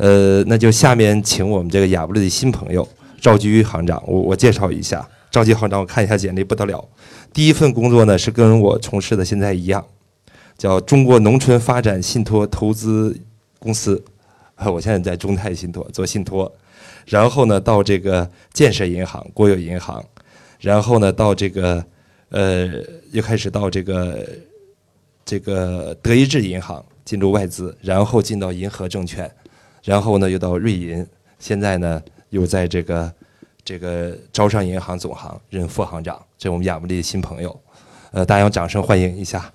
呃，那就下面请我们这个亚布力的新朋友赵居行长，我我介绍一下。赵居行长，我看一下简历不得了，第一份工作呢是跟我从事的现在一样，叫中国农村发展信托投资公司，我现在在中泰信托做信托，然后呢到这个建设银行、国有银行，然后呢到这个呃又开始到这个这个德意志银行进入外资，然后进到银河证券。然后呢，又到瑞银，现在呢，又在这个这个招商银行总行任副行长，这是我们亚布力的新朋友，呃，大家用掌声欢迎一下。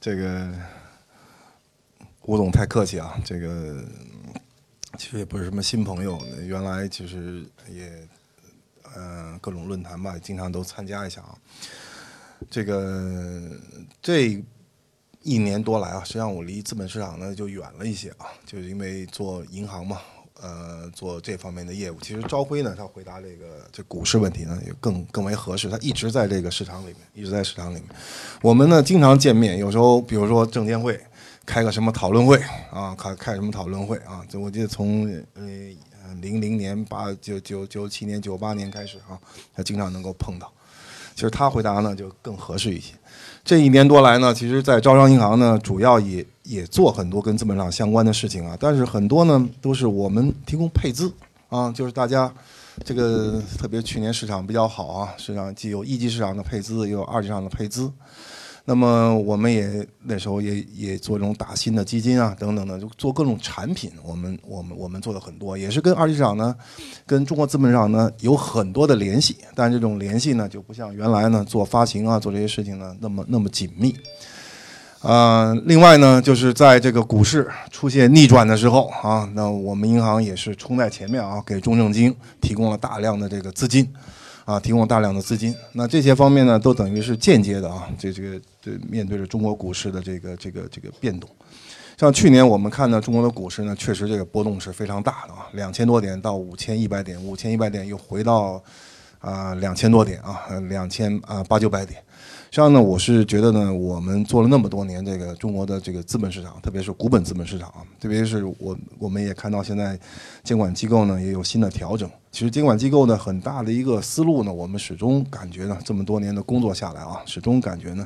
这个吴总太客气啊，这个其实也不是什么新朋友，原来其实也嗯各种论坛吧，经常都参加一下啊。这个这一年多来啊，实际上我离资本市场呢就远了一些啊，就是因为做银行嘛，呃，做这方面的业务。其实朝晖呢，他回答这个这股市问题呢，也更更为合适。他一直在这个市场里面，一直在市场里面。我们呢经常见面，有时候比如说证监会开个什么讨论会啊，开开什么讨论会啊，就我记得从呃零零年八九九九七年九八年开始啊，他经常能够碰到。其实他回答呢就更合适一些。这一年多来呢，其实，在招商银行呢，主要也也做很多跟资本市场相关的事情啊。但是很多呢，都是我们提供配资啊，就是大家这个特别去年市场比较好啊，市场既有一级市场的配资，也有二级市场的配资。那么我们也那时候也也做这种打新的基金啊，等等的，就做各种产品。我们我们我们做的很多，也是跟二级市场呢，跟中国资本市场呢有很多的联系。但这种联系呢，就不像原来呢做发行啊，做这些事情呢那么那么紧密。啊，另外呢，就是在这个股市出现逆转的时候啊，那我们银行也是冲在前面啊，给中证金提供了大量的这个资金。啊，提供大量的资金，那这些方面呢，都等于是间接的啊。这这个对面对着中国股市的这个这个这个变动，像去年我们看呢，中国的股市呢，确实这个波动是非常大的啊，两千多点到五千一百点，五千一百点又回到啊两千多点啊，两千啊八九百点。实际上呢，我是觉得呢，我们做了那么多年这个中国的这个资本市场，特别是股本资本市场啊，特别是我我们也看到现在监管机构呢也有新的调整。其实监管机构呢很大的一个思路呢，我们始终感觉呢，这么多年的工作下来啊，始终感觉呢，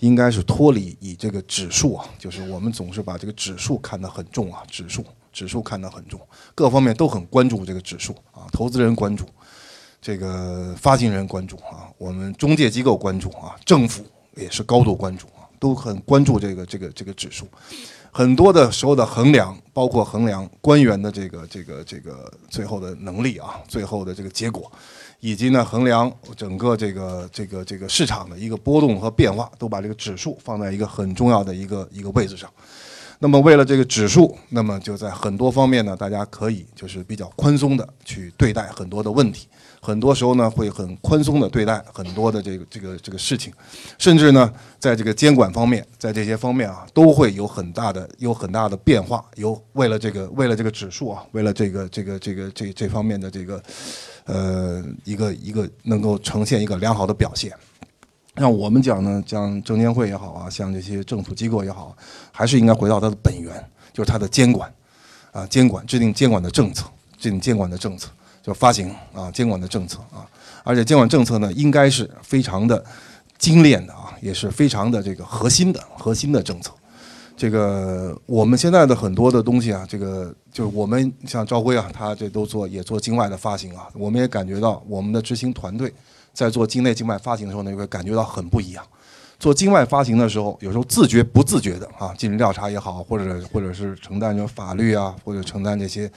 应该是脱离以这个指数啊，就是我们总是把这个指数看得很重啊，指数指数看得很重，各方面都很关注这个指数啊，投资人关注。这个发行人关注啊，我们中介机构关注啊，政府也是高度关注啊，都很关注这个这个这个指数。很多的时候的衡量，包括衡量官员的这个这个这个最后的能力啊，最后的这个结果，以及呢衡量整个这个这个这个市场的一个波动和变化，都把这个指数放在一个很重要的一个一个位置上。那么为了这个指数，那么就在很多方面呢，大家可以就是比较宽松的去对待很多的问题。很多时候呢，会很宽松的对待很多的这个这个这个事情，甚至呢，在这个监管方面，在这些方面啊，都会有很大的有很大的变化。有为了这个为了这个指数啊，为了这个这个这个这这方面的这个呃一个一个能够呈现一个良好的表现。像我们讲呢，像证监会也好啊，像这些政府机构也好，还是应该回到它的本源，就是它的监管啊，监管制定监管的政策，制定监管的政策。就发行啊，监管的政策啊，而且监管政策呢，应该是非常的精炼的啊，也是非常的这个核心的核心的政策。这个我们现在的很多的东西啊，这个就是我们像赵辉啊，他这都做也做境外的发行啊，我们也感觉到我们的执行团队在做境内境外发行的时候呢，你会感觉到很不一样。做境外发行的时候，有时候自觉不自觉的啊，进行调查也好，或者或者是承担着法律啊，或者承担这些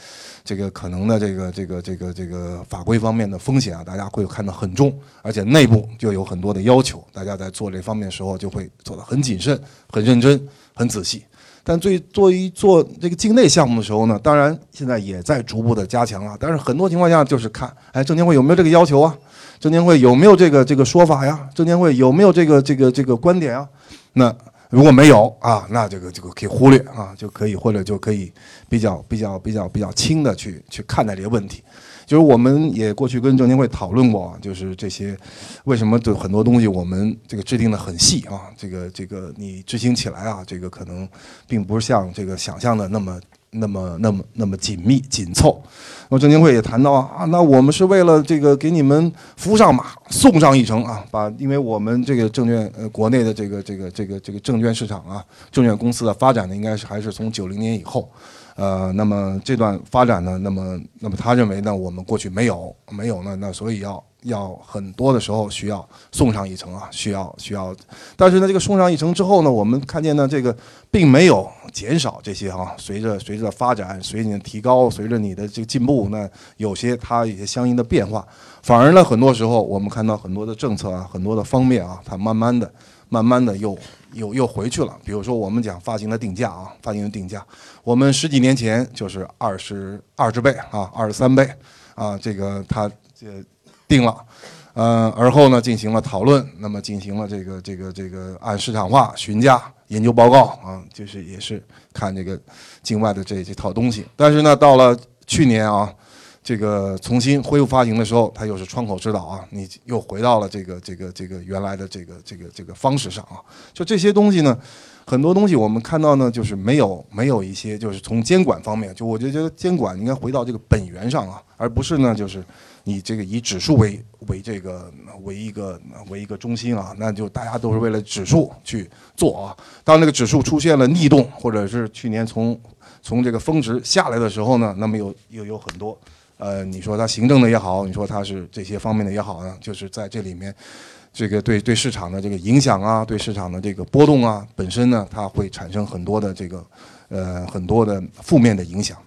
这个可能的这个这个这个这个法规方面的风险啊，大家会看得很重，而且内部就有很多的要求，大家在做这方面的时候就会做得很谨慎、很认真、很仔细。但最作为做这个境内项目的时候呢，当然现在也在逐步的加强了，但是很多情况下就是看，哎，证监会有没有这个要求啊？证监会有没有这个这个说法呀？证监会有没有这个这个这个观点啊？那如果没有啊，那这个这个可以忽略啊，就可以或者就可以比较比较比较比较轻的去去看待这个问题。就是我们也过去跟证监会讨论过，就是这些为什么对很多东西我们这个制定的很细啊，这个这个你执行起来啊，这个可能并不是像这个想象的那么那么那么那么紧密紧凑。那么证监会也谈到啊，那我们是为了这个给你们扶上马，送上一程啊，把因为我们这个证券呃国内的这个这个这个这个证券市场啊，证券公司的发展呢，应该是还是从九零年以后。呃，那么这段发展呢，那么那么他认为呢，我们过去没有没有呢，那所以要要很多的时候需要送上一程啊，需要需要，但是呢，这个送上一程之后呢，我们看见呢，这个并没有减少这些啊，随着随着发展，随着你的提高，随着你的这个进步，那有些它有些相应的变化，反而呢，很多时候我们看到很多的政策啊，很多的方面啊，它慢慢的。慢慢的又又又回去了。比如说，我们讲发行的定价啊，发行的定价，我们十几年前就是二十二十倍啊，二十三倍啊，这个它这定了，呃，而后呢进行了讨论，那么进行了这个这个这个按市场化询价研究报告啊，就是也是看这个境外的这这套东西。但是呢，到了去年啊。这个重新恢复发行的时候，它又是窗口指导啊，你又回到了这个这个这个原来的这个这个这个方式上啊。就这些东西呢，很多东西我们看到呢，就是没有没有一些，就是从监管方面，就我就觉得监管应该回到这个本源上啊，而不是呢，就是你这个以指数为为这个为一个为一个中心啊，那就大家都是为了指数去做啊。当那个指数出现了逆动，或者是去年从从这个峰值下来的时候呢，那么有又有很多。呃，你说它行政的也好，你说它是这些方面的也好呢，就是在这里面，这个对对市场的这个影响啊，对市场的这个波动啊，本身呢，它会产生很多的这个呃很多的负面的影响。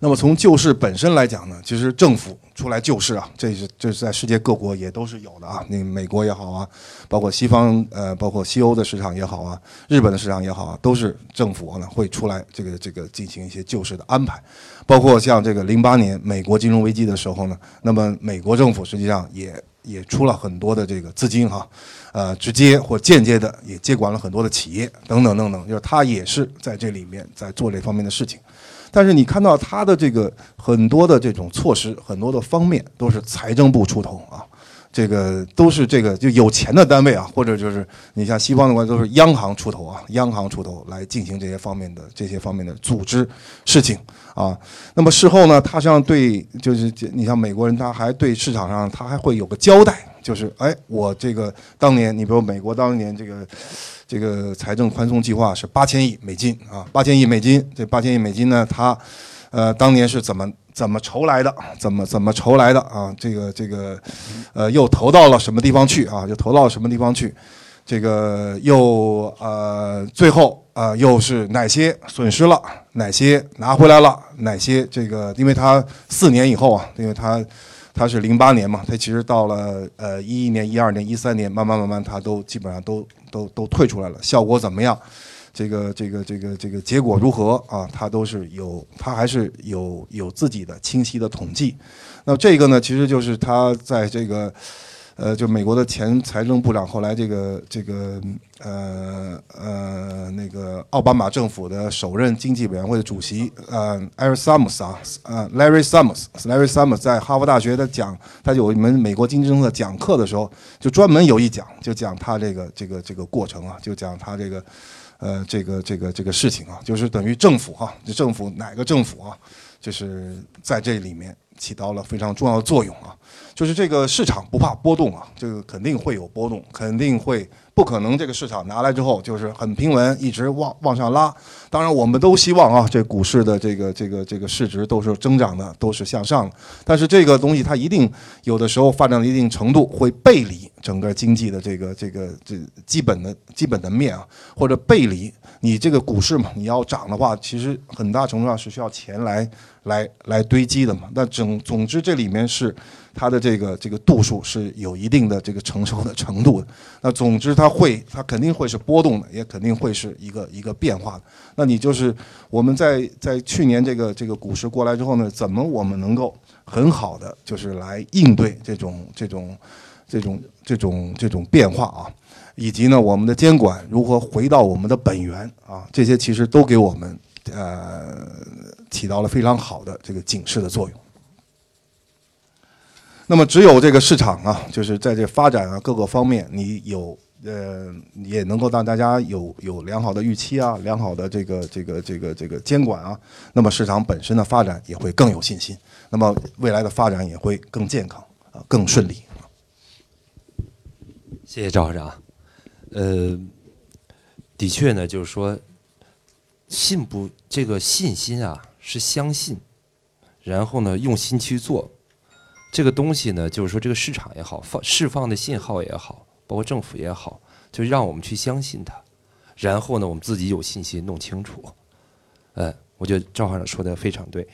那么从救市本身来讲呢，其实政府出来救市啊，这是这是在世界各国也都是有的啊。那美国也好啊，包括西方呃，包括西欧的市场也好啊，日本的市场也好啊，都是政府呢会出来这个这个进行一些救市的安排。包括像这个零八年美国金融危机的时候呢，那么美国政府实际上也也出了很多的这个资金哈，呃，直接或间接的也接管了很多的企业等等等等，就是他也是在这里面在做这方面的事情。但是你看到他的这个很多的这种措施，很多的方面都是财政部出头啊，这个都是这个就有钱的单位啊，或者就是你像西方的话都是央行出头啊，央行出头来进行这些方面的这些方面的组织事情啊。那么事后呢，他实际上对就是你像美国人，他还对市场上他还会有个交代，就是哎，我这个当年你比如美国当年这个。这个财政宽松计划是八千亿美金啊，八千亿美金。这八千亿美金呢，他，呃，当年是怎么怎么筹来的？怎么怎么筹来的啊？这个这个，呃，又投到了什么地方去啊？又投到了什么地方去？这个又呃，最后啊，又是哪些损失了？哪些拿回来了？哪些这个？因为他四年以后啊，因为他他是零八年嘛，他其实到了呃一一年、一二年、一三年，慢慢慢慢，他都基本上都都都退出来了。效果怎么样？这个这个这个这个结果如何啊？它都是有，它还是有有自己的清晰的统计。那这个呢，其实就是他在这个。呃，就美国的前财政部长，后来这个这个呃呃那个奥巴马政府的首任经济委员会的主席，呃，Larry Summers 啊，呃，Larry Summers，Larry Summers 在哈佛大学的讲，他有一门美国经济政策讲课的时候，就专门有一讲，就讲他这个这个这个过程啊，就讲他这个呃这个这个这个事情啊，就是等于政府哈，这政府哪个政府啊，就是在这里面起到了非常重要的作用啊。就是这个市场不怕波动啊，这个肯定会有波动，肯定会不可能这个市场拿来之后就是很平稳，一直往往上拉。当然，我们都希望啊，这股市的这个这个这个市值都是增长的，都是向上的。但是这个东西它一定有的时候发展到一定程度会背离整个经济的这个这个这基本的基本的面啊，或者背离你这个股市嘛，你要涨的话，其实很大程度上是需要钱来来来堆积的嘛。那总总之这里面是。它的这个这个度数是有一定的这个承受的程度的。那总之，它会，它肯定会是波动的，也肯定会是一个一个变化的。那你就是我们在在去年这个这个股市过来之后呢，怎么我们能够很好的就是来应对这种这种这种这种这种变化啊？以及呢，我们的监管如何回到我们的本源啊？这些其实都给我们呃起到了非常好的这个警示的作用。那么只有这个市场啊，就是在这发展啊各个方面，你有呃也能够让大家有有良好的预期啊，良好的这个这个这个这个监管啊，那么市场本身的发展也会更有信心，那么未来的发展也会更健康啊，更顺利。谢谢赵校长。呃，的确呢，就是说，信不这个信心啊，是相信，然后呢，用心去做。这个东西呢，就是说，这个市场也好，放释放的信号也好，包括政府也好，就让我们去相信它。然后呢，我们自己有信心弄清楚。嗯，我觉得赵行长说的非常对。